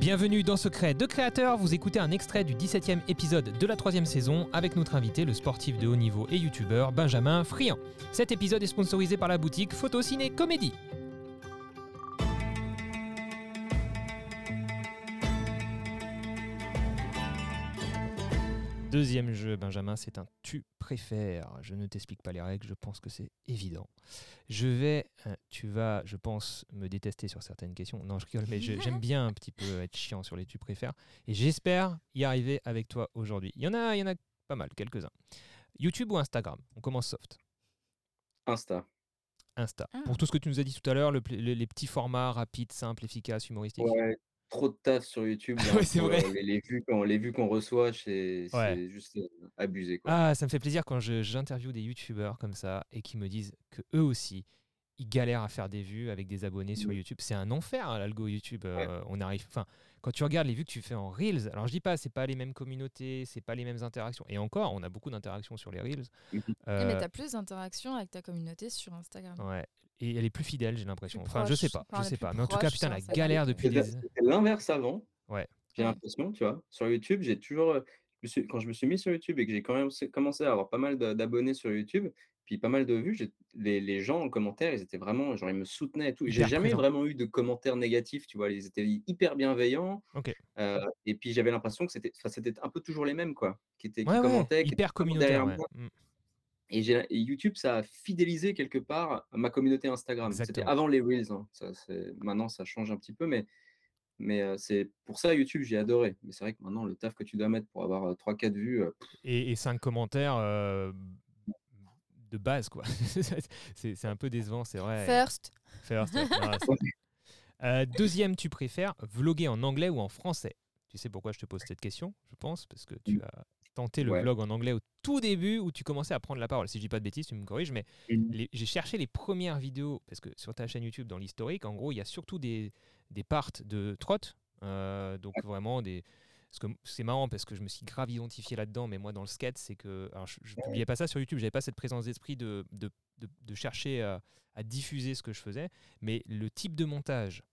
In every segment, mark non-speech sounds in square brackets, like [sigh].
Bienvenue dans Secret de Créateur, vous écoutez un extrait du 17e épisode de la troisième saison avec notre invité, le sportif de haut niveau et youtubeur Benjamin Friand. Cet épisode est sponsorisé par la boutique Photo Ciné Comédie. Deuxième jeu, Benjamin, c'est un tu préfères. Je ne t'explique pas les règles, je pense que c'est évident. Je vais, euh, tu vas, je pense, me détester sur certaines questions. Non, je rigole, mais j'aime bien un petit peu être chiant sur les tu préfères. Et j'espère y arriver avec toi aujourd'hui. Il y en a, il y en a pas mal, quelques-uns. YouTube ou Instagram? On commence soft. Insta. Insta. Ah. Pour tout ce que tu nous as dit tout à l'heure, le les petits formats rapides, simples, efficaces, humoristiques. Ouais, trop de taf sur YouTube. [laughs] là, c'est pour, vrai. euh, Les, les vues qu'on les vues qu'on reçoit, c'est c'est Ouais. juste euh, abusé. Quoi. Ah, ça me fait plaisir quand je- j'interviewe des youtubeurs comme ça et qui me disent que eux aussi, ils galèrent à faire des vues avec des abonnés sur Mm. YouTube. C'est un enfer, hein, l'algo YouTube. euh, on arrive. Enfin, quand tu regardes les vues que tu fais en Reels, alors je dis pas, c'est pas les mêmes communautés, c'est pas les mêmes interactions. Et encore, on a beaucoup d'interactions sur les Reels. Mhm. Eh, Euh, mais t'as plus d'interactions avec ta communauté sur Instagram. ouais. Et elle est plus fidèle, j'ai l'impression. Enfin, je sais pas, je sais pas. Mais en tout cas, putain, la galère depuis des. c'était l'inverse avant. Ouais. J'ai l'impression, tu vois. Sur YouTube, j'ai toujours. quand je me suis mis sur YouTube et que j'ai quand même commencé à avoir pas mal d'abonnés sur YouTube, puis pas mal de vues, les, les gens en commentaire, ils étaient vraiment. Genre, ils me soutenaient et tout. J'ai jamais vraiment eu de commentaires négatifs, tu vois. Ils étaient hyper bienveillants. Ok. Euh, et puis, j'avais l'impression que c'était un peu toujours les mêmes, quoi. Qui, étaient, qui Ouais, qui hyper vraiment derrière communautaire. ouais. moi. Mm. Et, YouTube, ça a fidélisé quelque part ma communauté Instagram. C'était avant les Reels. hein. Ça, maintenant, ça change un petit peu, mais, mais euh, c'est pour ça YouTube, j'ai adoré. Mais c'est vrai que maintenant, le taf que tu dois mettre pour avoir 3-4 vues, euh, Et, et cinq commentaires euh, de base, quoi. [laughs] c'est un peu décevant, c'est vrai. First, First, ouais. [laughs] Euh, deuxième, tu préfères vloguer en anglais ou en français? Tu sais pourquoi je te pose cette question, je pense, parce que tu Mm. Le Ouais. vlog en anglais au tout début où tu commençais à prendre la parole. Si je dis pas de bêtises, tu me corriges, mais j'ai cherché les premières vidéos, parce que sur ta chaîne YouTube, dans l'historique, en gros, il y a surtout des, des parts de trot, euh, donc vraiment des... C'est marrant parce que je me suis grave identifié là-dedans, mais moi dans le skate, c'est que. Alors je, je publiais pas ça sur YouTube, j'avais pas cette présence d'esprit de, de, de- de chercher à, à diffuser ce que je faisais, mais le type de montage,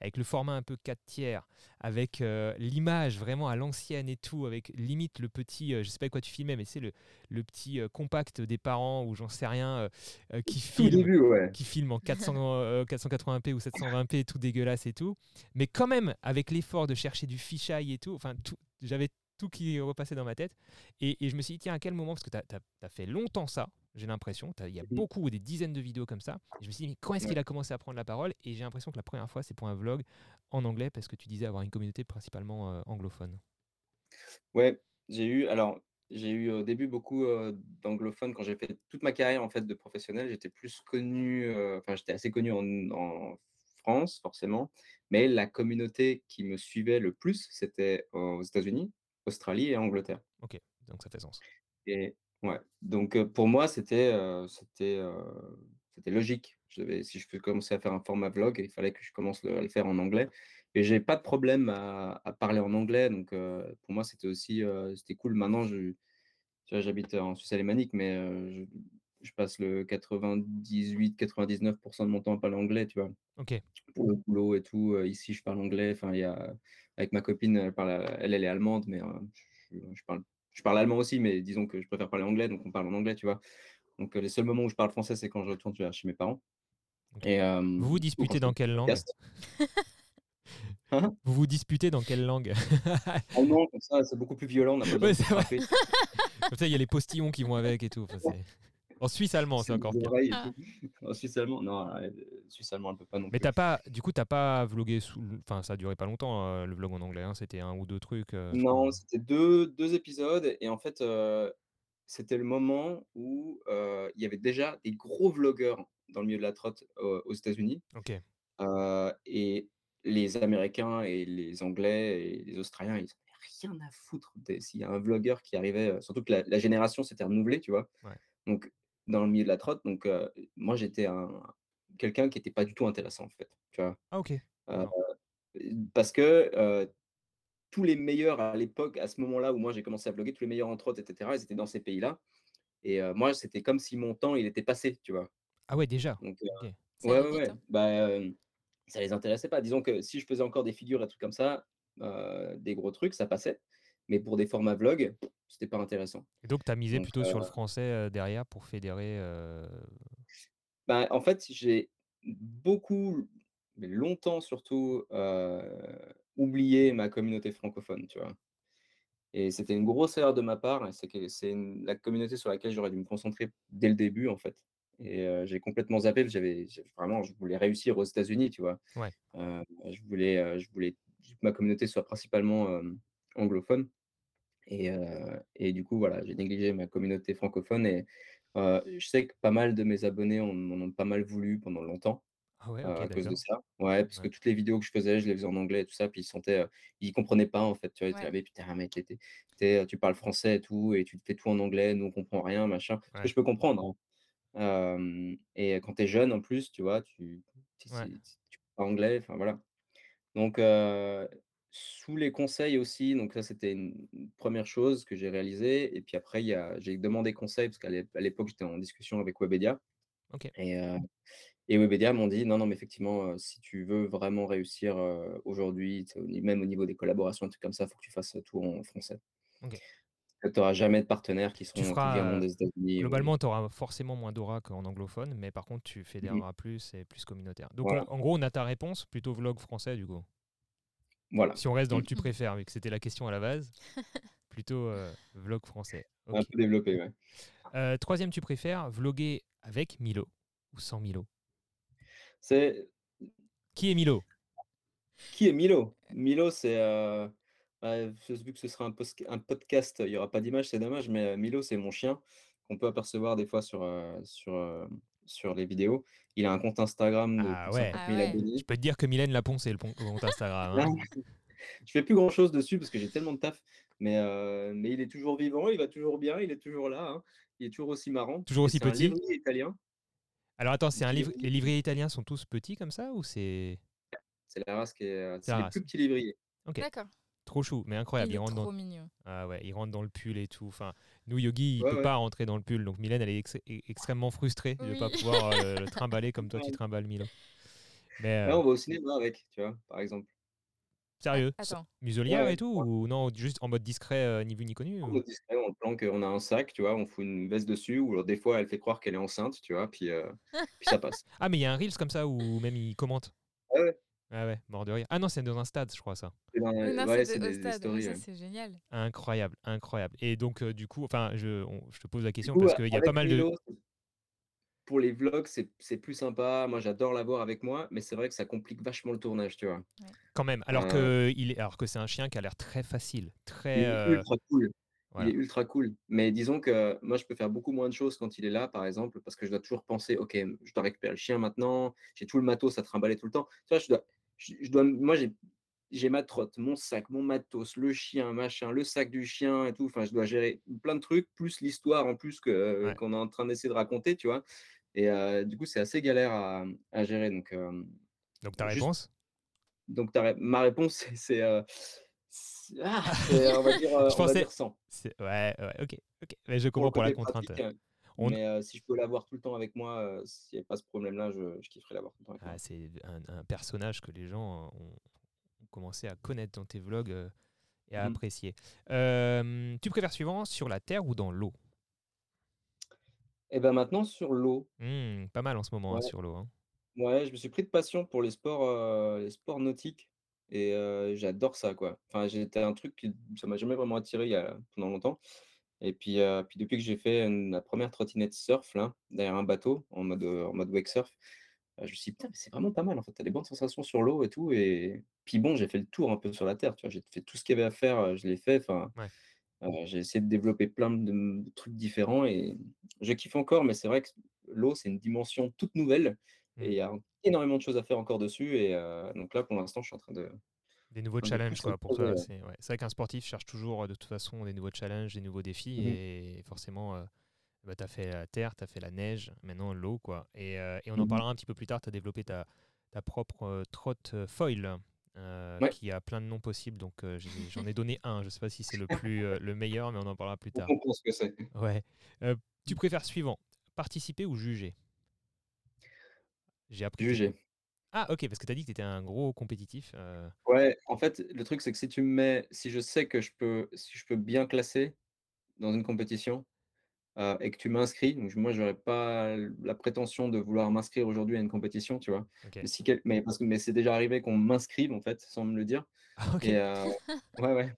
avec le format un peu 4 tiers, avec euh, l'image vraiment à l'ancienne et tout, avec limite le petit, euh, je sais pas quoi tu filmais, mais c'est le, le petit euh, compact des parents ou j'en sais rien, euh, qui filme début, ouais. qui filme en 400, euh, 480p ou 720p, tout dégueulasse et tout. Mais quand même, avec l'effort de chercher du fisheye et tout, enfin, tout, j'avais tout qui repassait dans ma tête. Et, et je me suis dit, tiens, à quel moment Parce que tu as, fait longtemps ça, j'ai l'impression. Il y a Mhm. beaucoup, des dizaines de vidéos comme ça. Et je me suis dit, mais quand est-ce qu'il a commencé à prendre la parole? Et j'ai l'impression que la première fois, c'est pour un vlog en anglais, parce que tu disais avoir une communauté principalement euh, anglophone. Ouais, j'ai eu, alors, j'ai eu au début beaucoup euh, d'anglophones quand j'ai fait toute ma carrière en fait de professionnel. J'étais plus connu, euh, enfin, j'étais assez connu en, en France, forcément, mais la communauté qui me suivait le plus, c'était aux États-Unis, Australie et Angleterre. Ok, donc ça fait sens. Et ouais, donc pour moi, c'était c'était c'était logique. Je devais, si je veux commencer à faire un format vlog, il fallait que je commence le- à le faire en anglais. Et j'ai pas de problème à, à parler en anglais, donc euh, pour moi, c'était aussi euh, c'était cool. Maintenant, je, j'habite en Suisse alémanique, mais euh, je, je passe le 98-99% de mon temps à parler anglais, tu vois? Ok, pour le boulot et tout. ici, je parle anglais. Enfin, il y a avec ma copine, elle parle, elle, elle est allemande, mais je, je parle, je parle allemand aussi, mais disons que je préfère parler anglais, donc on parle en anglais, tu vois. Donc euh, les seuls moments où je parle français, c'est quand je retourne chez mes parents. Et, euh, vous vous ou disputez dans quelle langue? [laughs] Hein? Vous vous disputez dans quelle langue? Non, comme ça, c'est beaucoup plus violent. On a pas Ouais. Comme ça, il y a les postillons qui vont avec et tout. Enfin, en suisse allemand, c'est encore pire. Ah. [laughs] En Suisse allemand, non, euh, Suisse allemand, elle peut pas non Mais plus. t'as pas, du coup, t'as pas vlogué sous. Enfin, ça a duré pas longtemps euh, le vlog en anglais. hein, C'était un ou deux trucs. euh, je Non, crois. c'était deux, deux épisodes et en fait, euh, c'était le moment où euh, il y avait déjà des gros vlogueurs dans le milieu de la trotte euh, aux États-Unis Ok. euh, et les Américains et les Anglais et les Australiens, ils n'avaient rien à foutre des- s'il y a un vlogueur qui arrivait, euh, surtout que la, la génération s'était renouvelée, tu vois. Ouais. Donc, dans le milieu de la trotte, donc euh, moi j'étais un quelqu'un qui n'était pas du tout intéressant en fait, tu vois? Ah, ok. Euh, parce que euh, tous les meilleurs à l'époque, à ce moment-là où moi j'ai commencé à bloguer, tous les meilleurs entre autres, etc., ils étaient dans ces pays-là. Et moi, c'était comme si mon temps, il était passé, tu vois? Ah, ouais, déjà? Donc, Ça ouais, ouais, ouais. hein? Bah, ça les intéressait pas. Disons que si je faisais encore des figures et trucs comme ça, des gros trucs, ça passait. Mais pour des formats vlog, c'était pas intéressant. Et donc, tu as misé plutôt sur le français derrière pour fédérer bah, en fait, j'ai beaucoup, mais longtemps surtout, oublié ma communauté francophone, tu vois? Et c'était une grosse erreur de ma part et c'est que c'est la communauté sur laquelle j'aurais dû me concentrer dès le début, en fait et j'ai complètement zappé j'avais vraiment je voulais réussir aux États-Unis, tu vois? Ouais. je voulais, je voulais que ma communauté soit principalement, anglophone et et du coup, voilà, j'ai négligé ma communauté francophone et je sais que pas mal de mes abonnés en ont pas mal voulu pendant longtemps. Ah ouais, à cause de ça. Ouais, parce que toutes les vidéos que je faisais, je les faisais en anglais et tout ça, puis ils sentaient, ils comprenaient pas en fait, tu vois? Ils Ouais. là: «Mais putain mec, tu es tu parles français et tout et tu fais tout en anglais, nous on comprend rien, machin». Ce que je peux comprendre, hein. Et quand tu es jeune en plus, tu vois? Tu tu parles anglais, enfin voilà. Donc sous les conseils aussi, donc ça c'était une 1re chose que j'ai réalisée et puis après il y a j'ai demandé conseil parce qu'à l'époque, j'étais en discussion avec Webedia OK. et Webedia m'ont dit: «Non, non, mais effectivement, heu, si tu veux vraiment réussir, heu, aujourd'hui, même au niveau des collaborations, un truc comme ça, il faut que tu fasses tout en français». OK. Que tu auras jamais de partenaires qui seront feras, des États-Unis ou globalement, tu auras forcément moins d'aura qu'en anglophone, mais par contre, tu Mmh mh. fédéreras plus et plus communautaire. Donc Voilà. en gros, on a ta réponse, plutôt vlog français, du coup? Voilà. Si on reste dans le tu préfères, vu que c'était la question à la base, [laughs] plutôt, heu, vlog français. Un peu développé, ouais. Heu, 3e tu préfères, vlogger avec Milo ou sans Milo? C'est Qui est Milo? Qui est Milo? Milo, c'est, heu, bah, vu que ce sera un podcast, il y aura pas d'image, c'est dommage, mais Milo, c'est mon chien qu'on peut apercevoir des fois sur, sur, sur les vidéos. Il a un compte Instagram de Ah ouais. 50 Ah 000 ouais. Je peux te dire que Mylène l'a poncé le compte Instagram, hein. [laughs] je fais plus grand chose dessus parce que j'ai tellement de taf, mais heu, mais il est toujours vivant, il va toujours bien, il est toujours là, hein. Il est toujours aussi marrant Toujours aussi un petit? lévrier italien. Alors attends, Un c'est un livre les lévriers italiens sont tous petits comme ça ou c'est C'est la race qui est, C'est c'est les plus petits lévriers. OK. D'accord. Trop chou, mais incroyable, Il il est rentre dans trop mignon. ah ouais, il rentre dans le pull et tout. Enfin, nous, Yogi, il Ouais, peut ouais. pas rentrer dans le pull, donc Mylène, elle est ex e extrêmement frustrée de pas Oui. pouvoir, heu, le [laughs] trimballer comme toi tu trimbales Milo. Mais Là, heu on va au cinéma avec, tu vois? Par exemple. Ah, Sérieux? S attends. Ouais, muselière et tout Ouais. ou non, juste en mode discret, heu, ni vu ni connu En ou? mode discret, on le planque, on a un sac, tu vois? On fout une veste dessus ou alors des fois, elle fait croire qu'elle est enceinte, tu vois? Puis, ça passe. Ah, mais il y a un reels comme ça où même il commente? Ouais, ouais. Ah ouais, mort de rire. Ah non, c'est dans un stade, je crois ça. C'est dans Oui, non, c'est ouais, de c'est au des stade. Ouais, c'est génial. Incroyable, incroyable et donc heu, du coup, enfin, je on je te pose la question coup, parce qu'il y a pas mal de pour les vlogs, c'est c'est plus sympa. Moi, j'adore l'avoir avec moi, mais c'est vrai que ça complique vachement le tournage, tu vois? Ouais. Quand même, alors est alors que c'est un chien qui a l'air très facile, très, Il est heu ultra cool. Il est ultra cool, mais disons que moi, je peux faire beaucoup moins de choses quand il est là, par exemple, parce que je dois toujours penser: «OK, je dois récupérer le chien maintenant, j'ai tout le matos à trimballer tout le temps». Tu vois, je dois je je dois moi, j'ai j'ai ma trotte, mon sac, mon matos, le chien, machin, le sac du chien et tout. Enfin, je dois gérer plein de trucs, plus l'histoire en plus que Ouais. qu'on est en train d'essayer de raconter, tu vois? Et heu, du coup, c'est assez galère à à gérer donc Donc ta juste réponse? donc ta ma réponse, [laughs] c'est [laughs] ah, c'est on va dire, heu, Je on va pensais dire 100. c'est ouais, ouais, OK, OK, mais je comprends pour la contrainte. pratique, On mais heu, si je peux l'avoir tout le temps avec moi, s'il y a pas ce problème-là, je je kifferais l'avoir tout le temps avec Ah, moi. c'est un un personnage que les gens ont ont commencé à connaître dans tes vlogs, et à Mmh mh. apprécier. Tu préfères suivant, sur la terre ou dans l'eau? Et bah, maintenant sur l'eau. Mmh, pas mal en ce moment, hein, sur l'eau, hein. Ouais, je me suis pris de passion pour les sports, heu, les sports nautiques et heu, j'adore ça, quoi. Enfin, j'étais un truc qui ça m'a jamais vraiment attiré il y a pendant longtemps et puis, heu, puis depuis que j'ai fait ma 1re trottinette surf là, derrière un bateau en mode, heu, en mode wake surf, heu, je me suis dit: «Putain, mais c'est vraiment pas mal en fait, tu as des bonnes sensations sur l'eau et tout» et puis bon, j'ai fait le tour un peu sur la terre, tu vois? J'ai fait tout ce qu'il y avait à faire, heu, je l'ai fait, enfin, Ouais. heu, j'ai essayé de développer plein de, mmh, de trucs différents et je kiffe encore, mais c'est vrai que l'eau, c'est une dimension toute nouvelle et Mmh. il y a énormément de choses à faire encore dessus et donc là, pour l'instant, je suis en train de Des nouveaux challenges quoi pour toi, c'est ouais, vrai qu'un sportif cherche toujours, de toute façon, des nouveaux challenges, des nouveaux défis Mmh mh. et forcément, bah, tu as fait la terre, tu as fait la neige, maintenant l'eau, quoi et et on en Mmh mh. parlera un petit peu plus tard. Tu as développé ta ta propre, trotte foil, Ouais. qui a plein de noms possibles donc j'en ai [laughs] donné un. Je sais pas si c'est le plus, le meilleur, mais on en parlera plus On tard. comprend ce que c'est. Ouais, tu préfères suivant, participer ou juger? J'ai appris. Ah, ok, parce que tu as dit que tu étais un gros compétitif. euh, Ouais, en fait, le truc, c'est que si tu me mets, si je sais que je peux, si je peux bien classer dans une compétition euh, et que tu m'inscris, donc moi, j'aurais pas la prétention de vouloir m'inscrire aujourd'hui à une compétition, tu vois. Mais, si quel- mais, parce que, mais c'est déjà arrivé qu'on m'inscrive, en fait, sans me le dire. Ah. Et, euh, ouais, ouais.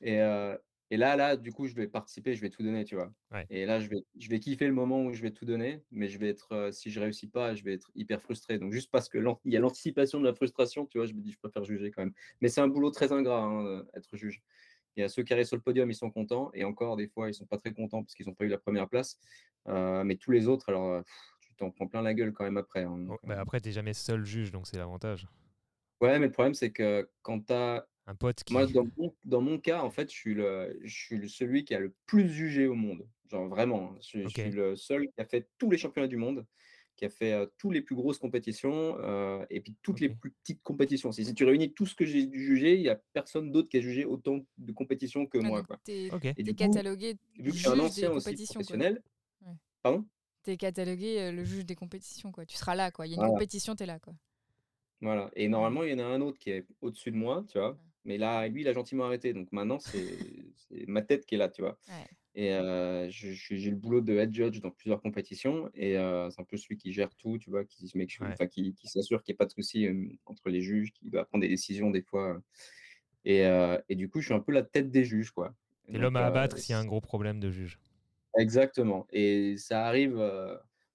Et, et là, là, du coup, je vais participer, je vais tout donner, tu vois. Ouais. Et là, je vais, je vais kiffer le moment où je vais tout donner, mais je vais être, euh, si je réussis pas, je vais être hyper frustré. Donc, juste parce que il y a l'anticipation de la frustration, tu vois, je me dis, je préfère juger quand même. Mais c'est un boulot très ingrat, hein, euh, être juge. Il y a ceux qui arrivent sur le podium, ils sont contents, et encore, des fois, ils sont pas très contents parce qu'ils n'ont pas eu la première place. Euh, mais tous les autres, alors, pff, tu t'en prends plein la gueule quand même après. hein. Oh, bah, après, tu jamais seul juge, donc c'est l'avantage. ouais, mais le problème, c'est que quand tu as Un pote qui. Moi, dans mon, dans mon cas, en fait, je suis, le, je suis le- celui qui a le plus jugé au monde. Genre vraiment, hein. je, suis- je Ok. suis le seul qui a fait tous les championnats du monde, qui a fait euh, toutes les plus grosses compétitions euh, et puis toutes les plus petites compétitions. Si, si tu réunis tout ce que j'ai jugé, il n'y a personne d'autre qui a jugé autant de compétitions que Ah, moi. donc Quoi. T'es Ok. Et t'es du coup, catalogué vu que je suis un ancien aussi professionnel, Ouais. pardon? T'es catalogué euh, le juge des compétitions, quoi. Tu seras là, quoi. Il y a une Voilà. compétition, t'es là, quoi. Voilà. Et normalement, il y en a un autre qui est au-dessus de moi, tu vois. Mais là, lui, il a gentiment arrêté. Donc maintenant, c'est c'est ma tête qui est là, tu vois. Ouais. Et euh, je- je- j'ai le boulot de head judge dans plusieurs compétitions. Et euh, c'est un peu celui qui gère tout, tu vois, qui, se make sure- Ouais. enfin, qui, qui s'assure qu'il n'y ait pas de souci euh, entre les juges, qui doit prendre des décisions des fois. Et, et du coup, je suis un peu la tête des juges, quoi. L'homme donc, à abattre s'il y a un gros problème de juge. Exactement. Et ça arrive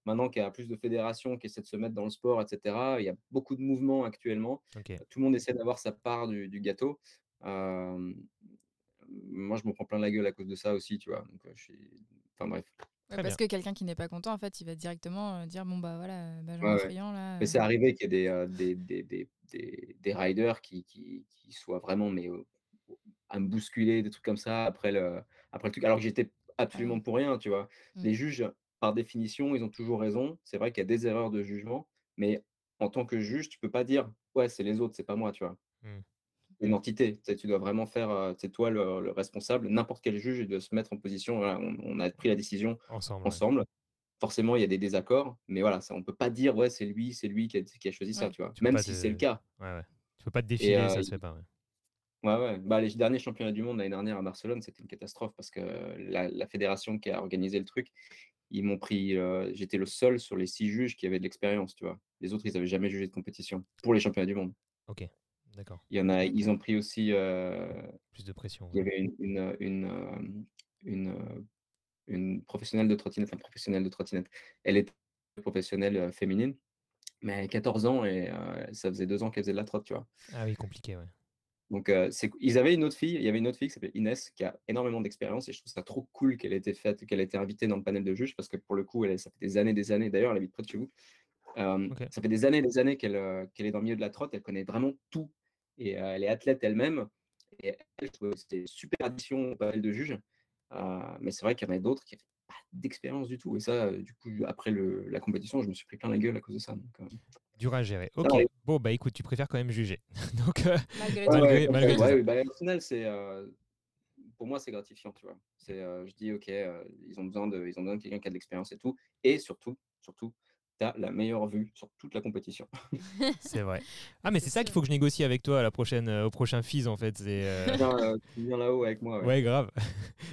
maintenant qu'il y a plus de fédérations qui essaient de se mettre dans le sport, etc. Il y a beaucoup de mouvements actuellement. Tout le monde essaie d'avoir sa part du, du gâteau. Euh, moi, je me prends plein la gueule à cause de ça aussi, tu vois. Donc, je suis... Enfin bref. Ouais, parce que quelqu'un qui n'est pas content, en fait, il va directement dire bon bah voilà, Benjamin Ouais, ouais. Friand là. Mais c'est arrivé qu'il y ait des, euh, des, des, des, des, des riders qui, qui, qui soient vraiment mais, euh, à me bousculer, des trucs comme ça après le, après le truc, alors que j'étais absolument Ouais. pour rien, tu vois. Mm. Les juges, par définition, ils ont toujours raison. C'est vrai qu'il y a des erreurs de jugement, mais en tant que juge, tu peux pas dire ouais, c'est les autres, c'est pas moi, tu vois? Mm. Une entité, tu dois vraiment faire, c'est toi le, le responsable. N'importe quel juge il doit se mettre en position. voilà, on, on a pris la décision Ensemble. ouais. Forcément, il y a des désaccords, mais voilà, ça, on peut pas dire ouais, c'est lui, c'est lui qui a, qui a choisi ça, tu vois? Tu Même si te- c'est le cas. Ouais, ouais. Tu peux pas te défiler, euh, ça se fait pas. ouais. Ouais, ouais. Bah, les derniers championnats du monde l'année dernière à Barcelone, c'était une catastrophe parce que la, la fédération qui a organisé le truc, ils m'ont pris. euh, J'étais le seul sur les six juges qui avaient de l'expérience, tu vois? Les autres, ils avaient jamais jugé de compétition pour les championnats du monde. Ok. D'accord. Il y en a, ils ont pris aussi. euh, Plus de pression. il y avait une, une, une, une, une professionnelle de trottinette, un professionnel de trottinette. Elle était professionnelle féminine, mais elle avait 14 ans et euh, ça faisait deux ans qu'elle faisait de la trotte, tu vois? Ah oui, compliqué, ouais. Donc, euh, c'est, ils avaient une autre fille, il y avait une autre fille qui s'appelle Inès, qui a énormément d'expérience, et je trouve ça trop cool qu'elle ait été faite, qu'elle ait été invitée dans le panel de juges, parce que pour le coup, elle, ça fait des années, des années, d'ailleurs, elle habite près de chez vous. Euh. Ça fait des années, des années qu'elle, euh, qu'elle est dans le milieu de la trotte, elle connaît vraiment tout, et elle est athlète elle-même, et elle, une super addition au panel de juges. Mais c'est vrai qu'il y en a d'autres qui n'avaient pas d'expérience du tout, et ça, du coup, après le, la compétition, je me suis pris plein la gueule à cause de ça. donc, Dur à gérer. Ok. arrive. Bon, bah écoute, tu préfères quand même juger. [laughs] Donc, euh, Malgré Ouais, tout. Malgré- ouais, malgré ouais, tout ça. ouais, bah, au final, c'est euh, pour moi, c'est gratifiant, tu vois. C'est, euh, je dis, ok, euh, ils ont besoin de, ils ont besoin de quelqu'un qui a de l'expérience et tout, et surtout, surtout, la meilleure vue sur toute la compétition. [laughs] c'est vrai. [laughs] Ah, mais C'est ça qu'il faut que je négocie avec toi à la prochaine, euh, au prochain FIS, en fait. C'est. euh, [laughs] euh, tu viens là-haut avec moi. ouais. Ouais, grave.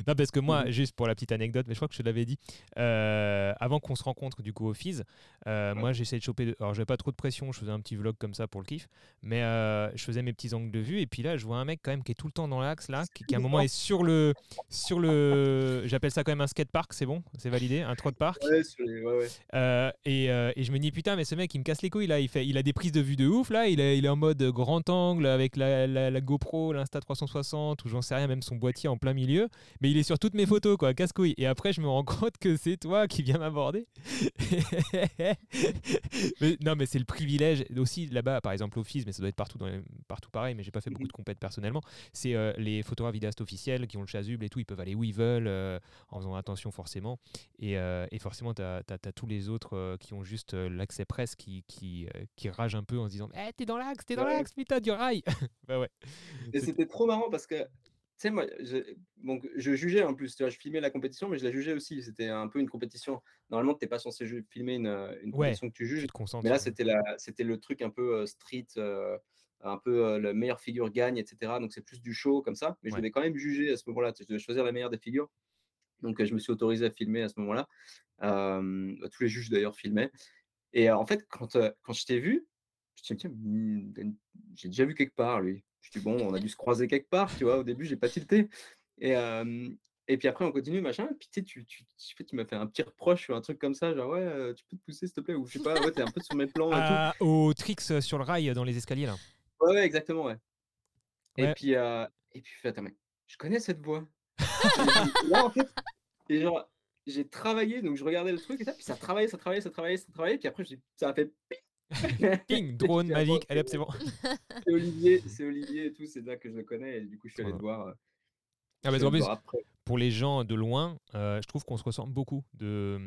non, parce que moi, Mhm. juste pour la petite anecdote, mais je crois que je te l'avais dit, euh, avant qu'on se rencontre du coup au FIS, euh, Ouais. moi j'essayais de choper. de- Alors j'avais pas trop de pression, je faisais un petit vlog comme ça pour le kiff, mais euh, je faisais mes petits angles de vue et puis là je vois un mec quand même qui est tout le temps dans l'axe là, qui, qui à un moment est sur le. sur le J'appelle ça quand même un skatepark, c'est bon? C'est validé? Un trot park Ouais, les- ouais, ouais. euh, et, euh, et je me dis putain mais ce mec il me casse les couilles là. Il fait il a des prises de vue de ouf là. Il est, il est en mode grand angle avec la, la- GoPro l'Insta 360 ou j'en sais rien même son boîtier en plein milieu. Mais il est sur toutes mes photos quoi casse couilles et après je me rends [laughs] compte que c'est toi qui viens m'aborder. [laughs] Mais, non mais c'est le privilège. Aussi là-bas par exemple FIS mais ça doit être partout dans les- partout pareil mais j'ai pas fait beaucoup de compètes personnellement c'est euh, les photographes vidéastes officiels qui ont le chasuble et tout ils peuvent aller où ils veulent euh, en faisant attention forcément. Et, et forcément, tu as, tous les autres qui ont juste euh, l'accès presse qui, qui, euh, qui ragent un peu en se disant Eh, t'es dans l'axe, t'es dans Ouais. l'axe, putain, du rail [laughs] Bah ouais. Et c'était trop marrant parce que sais, moi, je, donc, je jugeais en plus, tu vois, je filmais la compétition, mais je la jugeais aussi. C'était un peu une compétition. Normalement, tu n'es pas censé filmer une, une compétition que tu juges. mais là, c'était c'était le truc un peu street, un peu la meilleure figure gagne, etc. Donc, c'est plus du show comme ça. Mais je devais quand même juger à ce moment-là. Je devais choisir la meilleure des figures. Donc, je me suis autorisé à filmer à ce moment-là. tous les juges, d'ailleurs, filmaient. Et en fait, quand, quand je t'ai vu, je me tiens, j'ai déjà vu quelque part, lui. Je dis, bon, on a dû se croiser quelque part, tu vois. Au début, j'ai pas tilté. Et, et puis après, on continue, machin. Puis tu, tu, tu, tu m'as fait un petit reproche ou un truc comme ça, genre, ouais, tu peux te pousser, s'il te plaît? Ou je sais pas, ouais, t'es un peu sur mes plans. et tout. Au tricks sur le rail dans les escaliers, là. Ouais, ouais exactement, ouais. Et puis, et puis, attends, mais je connais cette voix. [laughs] là, en fait, genre, j'ai travaillé, donc je regardais le truc et ça, puis ça travaillait, ça travaillait, ça travaillait, ça travaillait, puis après, ça a fait [laughs] Ping, drone, [laughs] Mavic, allez hop, c'est bon. c'est Olivier, c'est Olivier et tout, c'est là que je le connais, et du coup, je suis allé te voir. Euh, ah, en plus, pour les gens de loin, euh, je trouve qu'on se ressemble beaucoup. De...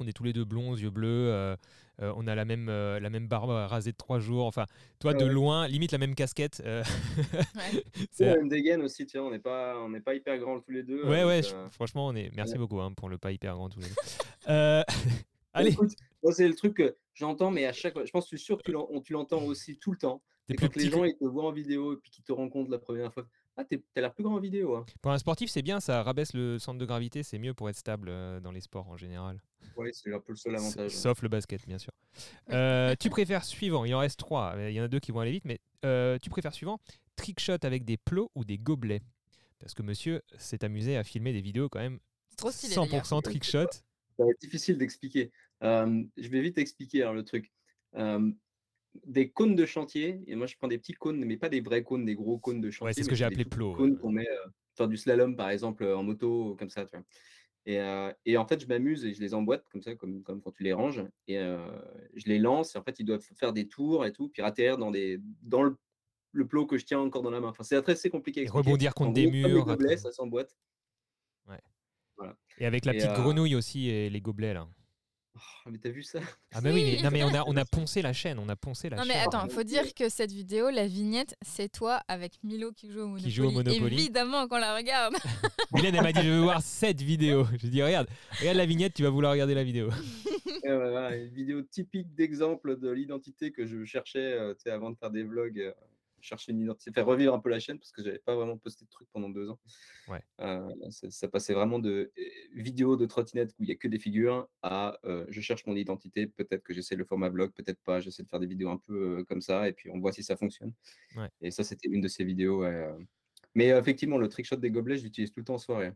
On est tous les deux blonds, yeux bleus, euh, on a la même, la même barbe rasée de trois jours. Enfin, toi, de loin, limite la même casquette. [laughs] c'est la même dégaine aussi, tiens, on n'est pas, on pas hyper grands tous les deux. Ouais, ouais, franchement, on est... merci beaucoup hein, pour le pas hyper grand tous les deux. [laughs] [laughs] Allez. c'est le truc que j'entends, mais à chaque fois, je pense que je suis sûr que tu l'entends aussi tout le temps. Et quand les gens ils te voient en vidéo et puis qu'ils te rencontrent la première fois, ah, t'as l'air plus grand en vidéo. Hein. Pour un sportif, c'est bien, ça rabaisse le centre de gravité, c'est mieux pour être stable euh, dans les sports en général. Oui, c'est un peu le seul avantage. Sauf le basket, bien sûr. Euh, tu préfères suivant, il en reste trois, il y en a deux qui vont aller vite, mais euh, tu préfères suivant, trickshot avec des plots ou des gobelets? Parce que monsieur s'est amusé à filmer des vidéos quand même 100% trickshot. Ça va être difficile d'expliquer je vais vite expliquer alors, le truc. Des cônes de chantier, et moi je prends des petits cônes, mais pas des vrais cônes, des gros cônes de chantier. Ouais, c'est ce que j'ai appelé plot. cônes qu'on met, faire du slalom par exemple en moto, comme ça, tu vois. Et, et, en fait, je m'amuse et je les emboîte comme ça, comme, comme quand tu les ranges. Et je les lance. Et en fait, ils doivent faire des tours et tout, puis atterrir dans, des, dans le, le plot que je tiens encore dans la main. Enfin, c'est très compliqué. Et rebondir contre des murs. Gobelets, ça s'emboîte. Ouais. Voilà. Et avec la petite grenouille aussi et les gobelets là. Oh, mais t'as vu ça? Ah mais oui, mais, non, mais on a, on a [laughs] poncé la chaîne, on a poncé la non, chaîne. mais attends, faut dire que cette vidéo, la vignette, c'est toi avec Milo qui joue au Monopoly. Qui joue au Monopoly. Évidemment qu'on la regarde. [laughs] Mylène, elle m'a dit, je veux voir cette vidéo. Je dis, regarde, regarde la vignette, tu vas vouloir regarder la vidéo. [laughs] une vidéo typique d'exemple de l'identité que je cherchais euh, avant de faire des vlogs. Chercher une identité, faire revivre un peu la chaîne parce que j'avais pas vraiment posté de trucs pendant deux ans. Ouais. Euh, ça, passait vraiment de euh, vidéos de trottinette où il y a que des figures à euh, je cherche mon identité, peut-être que j'essaie le format vlog, peut-être pas, j'essaie de faire des vidéos un peu comme ça et puis on voit si ça fonctionne. Ouais. Et ça, c'était une de ces vidéos. Mais effectivement, le trickshot des gobelets, je l'utilise tout le temps en soirée.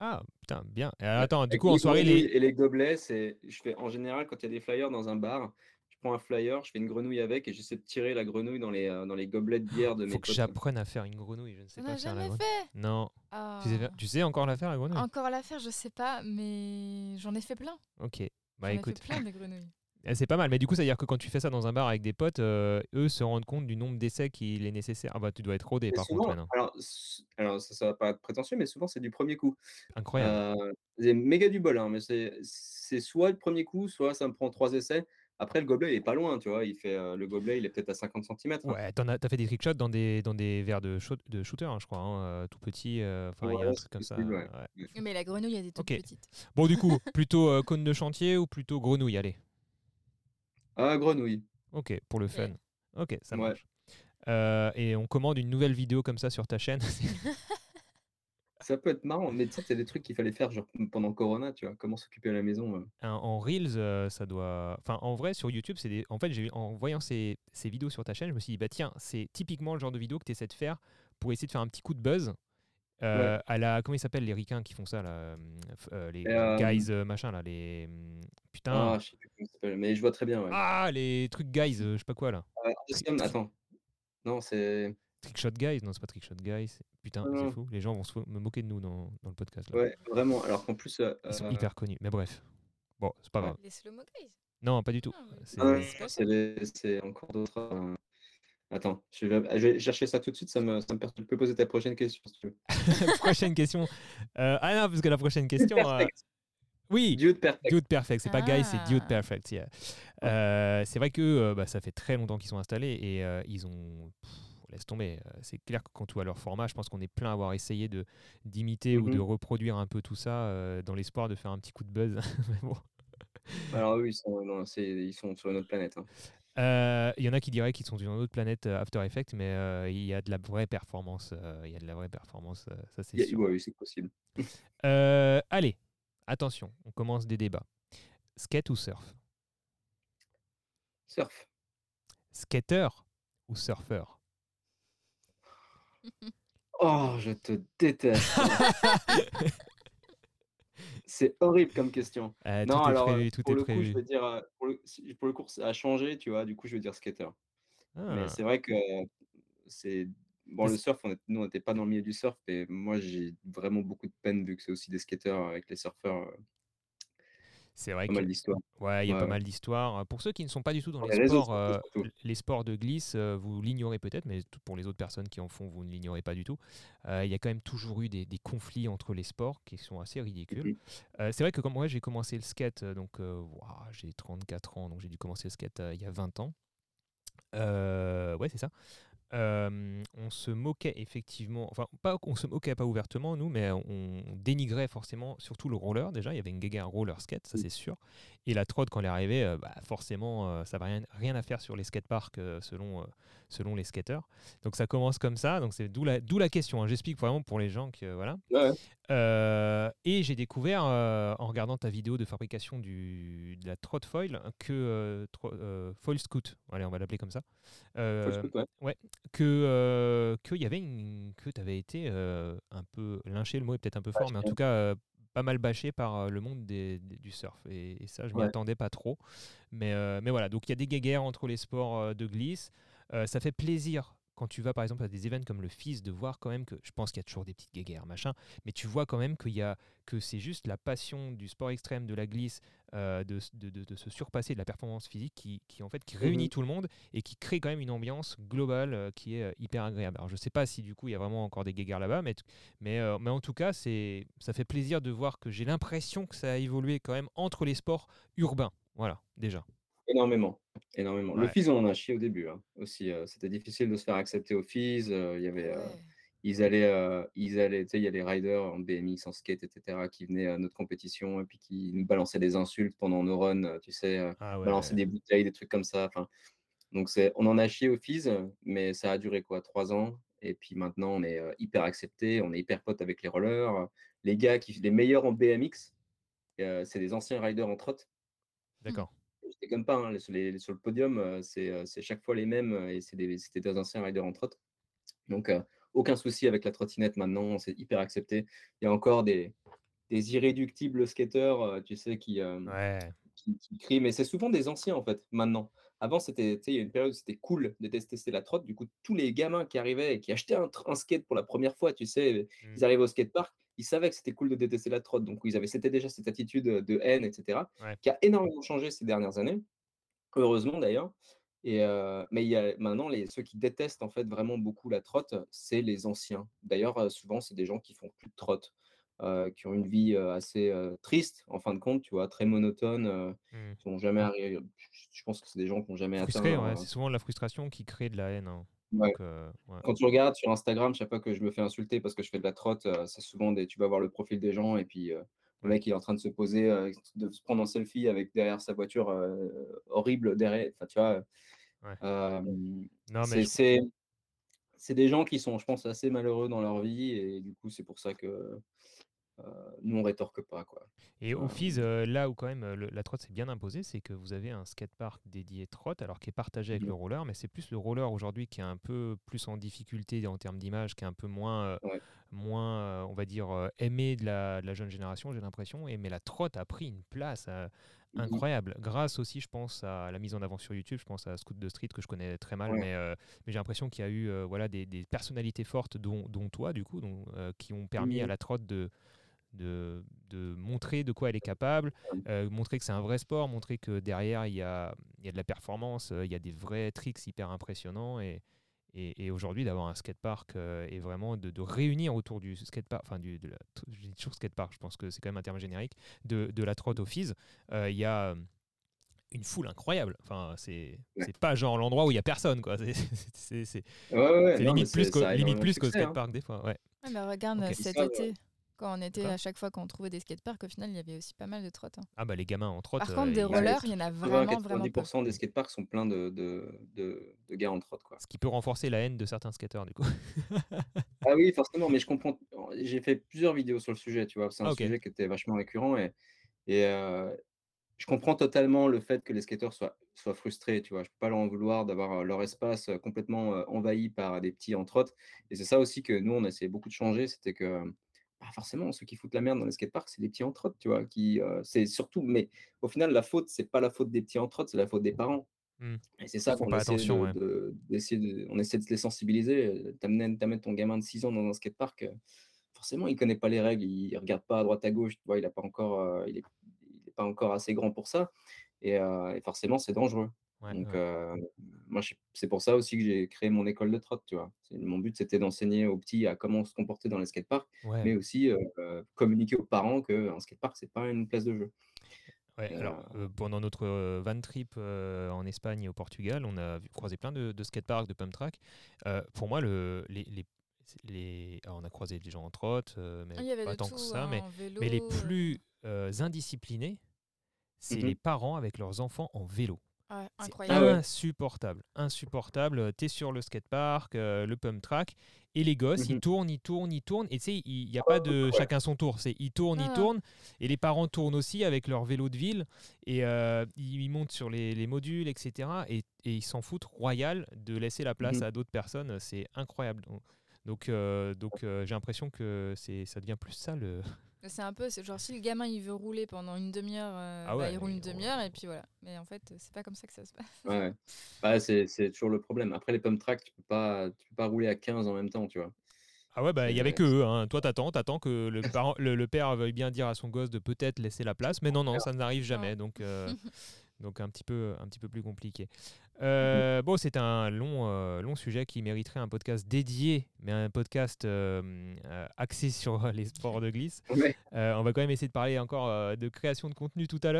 Ah, putain, bien. attends, du coup, en soirée, les... Et les gobelets, je fais en général quand il y a des flyers dans un bar, prends un flyer, je fais une grenouille avec et j'essaie de tirer la grenouille dans les, euh, dans les gobelets de bière de mes Faut que j'apprenne à faire une grenouille, je ne sais On pas faire la grenouille. fait Non. Ah. Tu, sais, encore la faire la grenouille? Encore la faire, je sais pas, mais j'en ai fait plein. Ok. Bah écoute. Ai fait plein de grenouilles. [laughs] Eh, c'est pas mal, mais du coup, ça veut dire que quand tu fais ça dans un bar avec des potes, euh, eux se rendent compte du nombre d'essais qu'il est nécessaire. Ah bah, tu dois être rodé par contre. Alors, alors, ça, ça va pas être prétentieux, mais souvent c'est du premier coup. Incroyable. Euh, c'est méga du bol, hein, mais c'est soit le premier coup, soit ça me prend trois essais. Après, le gobelet, il est pas loin, tu vois. Il fait, euh, le gobelet, il est peut-être à 50 cm. Hein. Ouais, t'en as, as fait des trickshots dans des, dans des verres de, de shooter, hein, je crois, hein, euh, tout petit. Euh, enfin, il y a un truc comme ça. Mais la grenouille, elle est toute petite. Bon, du coup, [laughs] plutôt cône de chantier ou plutôt grenouille Allez. Ah, grenouille. Ok, pour le fun. Ok, ça marche. et on commande une nouvelle vidéo comme ça sur ta chaîne. [laughs] Ça peut être marrant, mais tu sais, il des trucs qu'il fallait faire genre, pendant Corona, tu vois, comment s'occuper à la maison. Euh. En Reels, euh, ça doit. Enfin, en vrai, sur YouTube, c'est des... En fait, en voyant ces... ces, vidéos sur ta chaîne, je me suis dit, bah tiens, c'est typiquement le genre de vidéo que tu essaies de faire pour essayer de faire un petit coup de buzz. Euh, à la comment ils s'appellent les ricains qui font ça là les guys machin là les mmh, putain ah, je sais plus comment ça s'appelle mais je vois très bien ouais. ah les trucs guys je sais pas quoi là attends non c'est Trickshot Guys Non, c'est pas Trickshot Guys. Putain, c'est fou. Les gens vont se me moquer de nous dans, dans le podcast. Là. Ouais, vraiment. Alors qu'en plus. Euh, Ils sont hyper connus. Mais bref. Bon, c'est pas grave. Les Slow-Mo Guys Non, pas du tout. C'est encore d'autres. Euh, attends, je vais, je vais, chercher ça tout de suite. Ça me, ça me Tu peux poser ta prochaine question si tu veux. [laughs] [laughs] prochaine question. Euh, ah non, parce que la prochaine question. Oui, Dude Perfect. Dude Perfect. C'est pas Guys, c'est Dude ah. Perfect. c'est vrai que bah, ça fait très longtemps qu'ils sont installés et ils ont laisse tomber. C'est clair que quand tu vois leur format, je pense qu'on est plein à avoir essayé de d'imiter ou de Mmh reproduire un peu tout ça dans l'espoir de faire un petit coup de buzz. [laughs] Alors oui, ils sont, ils sont sur une autre planète. Hein. Euh, il y en a qui diraient qu'ils sont sur une autre planète euh, After Effects, mais euh, il y a de la vraie performance. il y a de la vraie performance, ça c'est sûr. Oui, c'est possible. [laughs] allez, attention, on commence des débats. Skate ou surf? Surf. Skater ou surfeur? Oh, je te déteste. C'est horrible comme question. [laughs] Euh, non, alors, pour le prévu. coup, je veux dire, pour le, pour le coup, ça a changé, tu vois, du coup, je veux dire skater. Mais Ah. c'est vrai que c'est. Bon, le surf, on nous, on n'était pas dans le milieu du surf, et moi, j'ai vraiment beaucoup de peine vu que c'est aussi des skateurs avec les surfeurs. C'est vrai Pas mal d'histoires. Ouais, il y a Ouais, pas mal d'histoires. Pour ceux qui ne sont pas du tout dans les les sports, euh, les sports de glisse, euh, vous l'ignorez peut-être, mais pour les autres personnes qui en font, vous ne l'ignorez pas du tout. Euh, Il y a quand même toujours eu des, des conflits entre les sports qui sont assez ridicules. Euh, c'est vrai que comme moi, j'ai commencé le skate, euh, donc euh, ouah, j'ai 34 ans, donc j'ai dû commencer le skate euh, il y a 20 ans. Euh, ouais, c'est ça. Euh, on se moquait effectivement, enfin pas on se moquait pas ouvertement nous, mais on dénigrait forcément surtout le roller déjà. Il y avait une guéguerre roller skate, ça Mm. c'est sûr. Et la trotte quand elle est arrivée, euh, bah, forcément euh, ça va rien, rien à faire sur les skateparks selon selon les skateurs. Donc ça commence comme ça. Donc c'est d'où la d'où la question. hein. J'explique vraiment pour les gens que voilà. Ouais. Euh, et j'ai découvert euh, en regardant ta vidéo de fabrication du, de la trot foil que euh, tro- foil scoot, allez on va l'appeler comme ça, que ouais. que qu'il y avait une, que tu avais été un peu lynché, le mot est peut-être un peu fort, mais en tout cas pas mal bâché par le monde des- des- du surf. Et, et ça, je m'y Ouais. attendais pas trop. Mais, mais voilà, donc il y a des guéguerres entre les sports de glisse. Ça fait plaisir quand tu vas par exemple à des événements comme le FIS de voir quand même que je pense qu'il y a toujours des petites guéguerres machin mais tu vois quand même qu'il y a que c'est juste la passion du sport extrême de la glisse euh, de, de, de- de se surpasser de la performance physique qui, qui en fait qui réunit Mhm. tout le monde et qui crée quand même une ambiance globale euh, qui est euh, hyper agréable. Alors je sais pas si du coup il y a vraiment encore des guéguerres là-bas mais, euh, mais en tout cas c'est ça fait plaisir de voir que j'ai l'impression que ça a évolué quand même entre les sports urbains. Voilà déjà Énormément, énormément. Le Ouais. FIS, on en a chié au début hein, aussi. euh, C'était difficile de se faire accepter au FIS. euh, Il y avait, euh, Ouais. ils allaient, ils allaient, tu sais, il y a les riders en BMX, en skate, etc., qui venaient à notre compétition et puis qui nous balançaient des insultes pendant nos runs, tu sais, ah ouais balancer des bouteilles, des trucs comme ça. Enfin, donc c'est, on en a chié au FIS, mais ça a duré quoi, trois ans. Et puis maintenant, on est hyper accepté, on est hyper potes avec les rollers. Les gars qui, les meilleurs en BMX, c'est des anciens riders en trotte. d'accord Je déconne pas, hein, les- les- sur le podium, euh, c'est euh, c'est chaque fois les mêmes euh, et des- c'était des, anciens riders en trotte. Donc, euh, aucun souci avec la trottinette maintenant, c'est hyper accepté. Il y a encore des, des irréductibles skateurs, tu sais, qui, euh, ouais qui, qui crient, mais c'est souvent des anciens en fait, maintenant. Avant, c'était, il y a une période où c'était cool de tester la trotte. Du coup, tous les gamins qui arrivaient et qui achetaient un, skate pour la première fois, tu sais, ils arrivaient au skatepark, ils savaient que c'était cool de détester la trotte. Donc, ils avaient, c'était déjà cette attitude de haine, etc., Ouais. qui a énormément changé ces dernières années. Heureusement d'ailleurs. Et euh, mais il y a maintenant les, ceux qui détestent en fait vraiment beaucoup la trotte, c'est les anciens. D'ailleurs, souvent c'est des gens qui font plus de trotte, euh, qui ont une vie euh, assez euh, triste en fin de compte, tu vois, très monotone, euh, Mm. qui ont jamais arrivé. Je pense que c'est des gens qui n'ont jamais frustré atteint. ouais, c'est souvent la frustration qui crée de la haine hein. ouais. Donc, ouais. Quand tu regardes sur Instagram, chaque fois que je me fais insulter parce que je fais de la trotte, c'est souvent des. Tu vas voir le profil des gens et puis le mec il est en train de se poser, de se prendre en selfie avec derrière sa voiture horrible derrière. Enfin, tu vois. Non mais c'est je- c'est des gens qui sont, je pense, assez malheureux dans leur vie et du coup c'est pour ça que nous on rétorque pas quoi. Et au Euh, FIS, euh, là où quand même euh, le- la trotte s'est bien imposée, c'est que vous avez un skatepark dédié trotte, alors qui est partagé avec Mhm. le roller, mais c'est plus le roller aujourd'hui qui est un peu plus en difficulté en termes d'image, qui est un peu moins, euh, moins euh, on va dire, euh, aimé de la, de la jeune génération, j'ai l'impression. Et mais la trotte a pris une place euh, incroyable, grâce aussi, je pense, à la mise en avant sur YouTube. Je pense à Scoot de Street que je connais très mal, Ouais. mais, euh, mais j'ai l'impression qu'il y a eu euh, voilà des, des personnalités fortes, dont, dont toi du coup, dont, euh, qui ont permis à la trotte de de, de montrer de quoi elle est capable, euh, montrer que c'est un vrai sport, montrer que derrière il y a, il y a de la performance, euh, il y a des vrais tricks hyper impressionnants et, et, et aujourd'hui d'avoir un skatepark euh, et vraiment de, de réunir autour du skatepark, enfin du, de la, je dis toujours skatepark, je pense que c'est quand même un terme générique, de, de la trotte au FIS, euh, il y a une foule incroyable. Enfin, c'est Ouais. pas genre l'endroit où il y a personne, quoi. [laughs] C'est- Ouais, ouais, non, limite plus qu'au hein. skatepark des fois. Ouais. Ouais, mais regarde, cet été, quand on était à chaque fois qu'on trouvait des skateparks, au final, il y avait aussi pas mal de trottes. hein. Ah bah les gamins en trotte. Par euh, contre, des ils- rollers, il y en a vraiment, vraiment peu. 90% des skateparks sont pleins de, de, de, de gars en trotte. Quoi. Ce qui peut renforcer la haine de certains skateurs du coup. [laughs] Ah oui, forcément, mais je comprends. J'ai fait plusieurs vidéos sur le sujet, tu vois. C'est un Ah, sujet qui était vachement récurrent et, et euh, je comprends totalement le fait que les skateurs soient, soient frustrés, tu vois. Je peux pas leur en vouloir d'avoir euh, leur espace euh, complètement euh, envahi par des petits en trotte. Et c'est ça aussi que nous, on a essayé beaucoup de changer, c'était que bah, forcément, ceux qui foutent la merde dans les skateparks, c'est les petits en trotte, tu vois. Qui, euh, c'est surtout, mais au final, la faute, c'est pas la faute des petits en trotte, c'est la faute des parents. Hmm. Et c'est ça qu'on essaie attention, de, ouais. de- d'essayer de- on essaie de les sensibiliser. T'amènes, ton gamin de 6 ans dans un skatepark, euh, forcément, il connaît pas les règles, il regarde pas à droite à gauche, tu vois, il a pas encore, euh, il est, il est pas encore assez grand pour ça. Et, euh, et forcément, c'est dangereux. Ouais, Donc, ouais. euh, moi, c'est pour ça aussi que j'ai créé mon école de trotte, tu vois. Mon but, c'était d'enseigner aux petits à comment se comporter dans les skateparks, Ouais. mais aussi euh, communiquer aux parents qu'un skatepark, c'est pas une place de jeu. Ouais, alors, euh, pendant notre euh, van trip euh, en Espagne et au Portugal, on a vu- croisé plein de, de skateparks, de pump track. Pour moi, le, les, les, les- alors, on a croisé des gens en trotte, mais Ah, pas tant tout, que ça. hein, mais, en vélo, mais les plus indisciplinés, c'est Mhm. les parents avec leurs enfants en vélo. Ouais, incroyable. insupportable, insupportable. Tu es sur le skatepark, euh, le pump track, et les gosses, ils Mhm. tournent, ils tournent, ils tournent. Et tu sais, il n'y a pas de chacun son tour. C'est ils tournent, ils tournent. Et les parents tournent aussi avec leur vélo de ville. Et euh, ils montent sur les, les modules, etc. Et, et ils s'en foutent royal de laisser la place Mhm. à d'autres personnes. C'est incroyable. Donc, donc, euh, donc, euh, j'ai l'impression que c'est ça devient plus ça le. C'est un peu, c'est genre si le gamin il veut rouler pendant une demi-heure, euh, Ah bah, ouais, il roule une demi-heure et puis voilà. Mais en fait, c'est pas comme ça que ça se passe. Ouais, ouais. Bah, c'est, c'est toujours le problème. Après, les pump tracks, tu peux pas, tu peux pas rouler à 15 en même temps, tu vois. Ah ouais, bah il y avait C'est- que eux. Hein. Toi, t'attends, t'attends que le, [laughs] parent, le, le père veuille bien dire à son gosse de peut-être laisser la place, mais non, non, ça n'arrive jamais. Donc, euh, [laughs] donc un petit peu, un petit peu plus compliqué. Euh, bon, c'est un long, euh, long sujet qui mériterait un podcast dédié, mais un podcast euh, axé sur [laughs] les sports de glisse. Ouais. On va quand même essayer de parler encore de création de contenu tout à l'heure.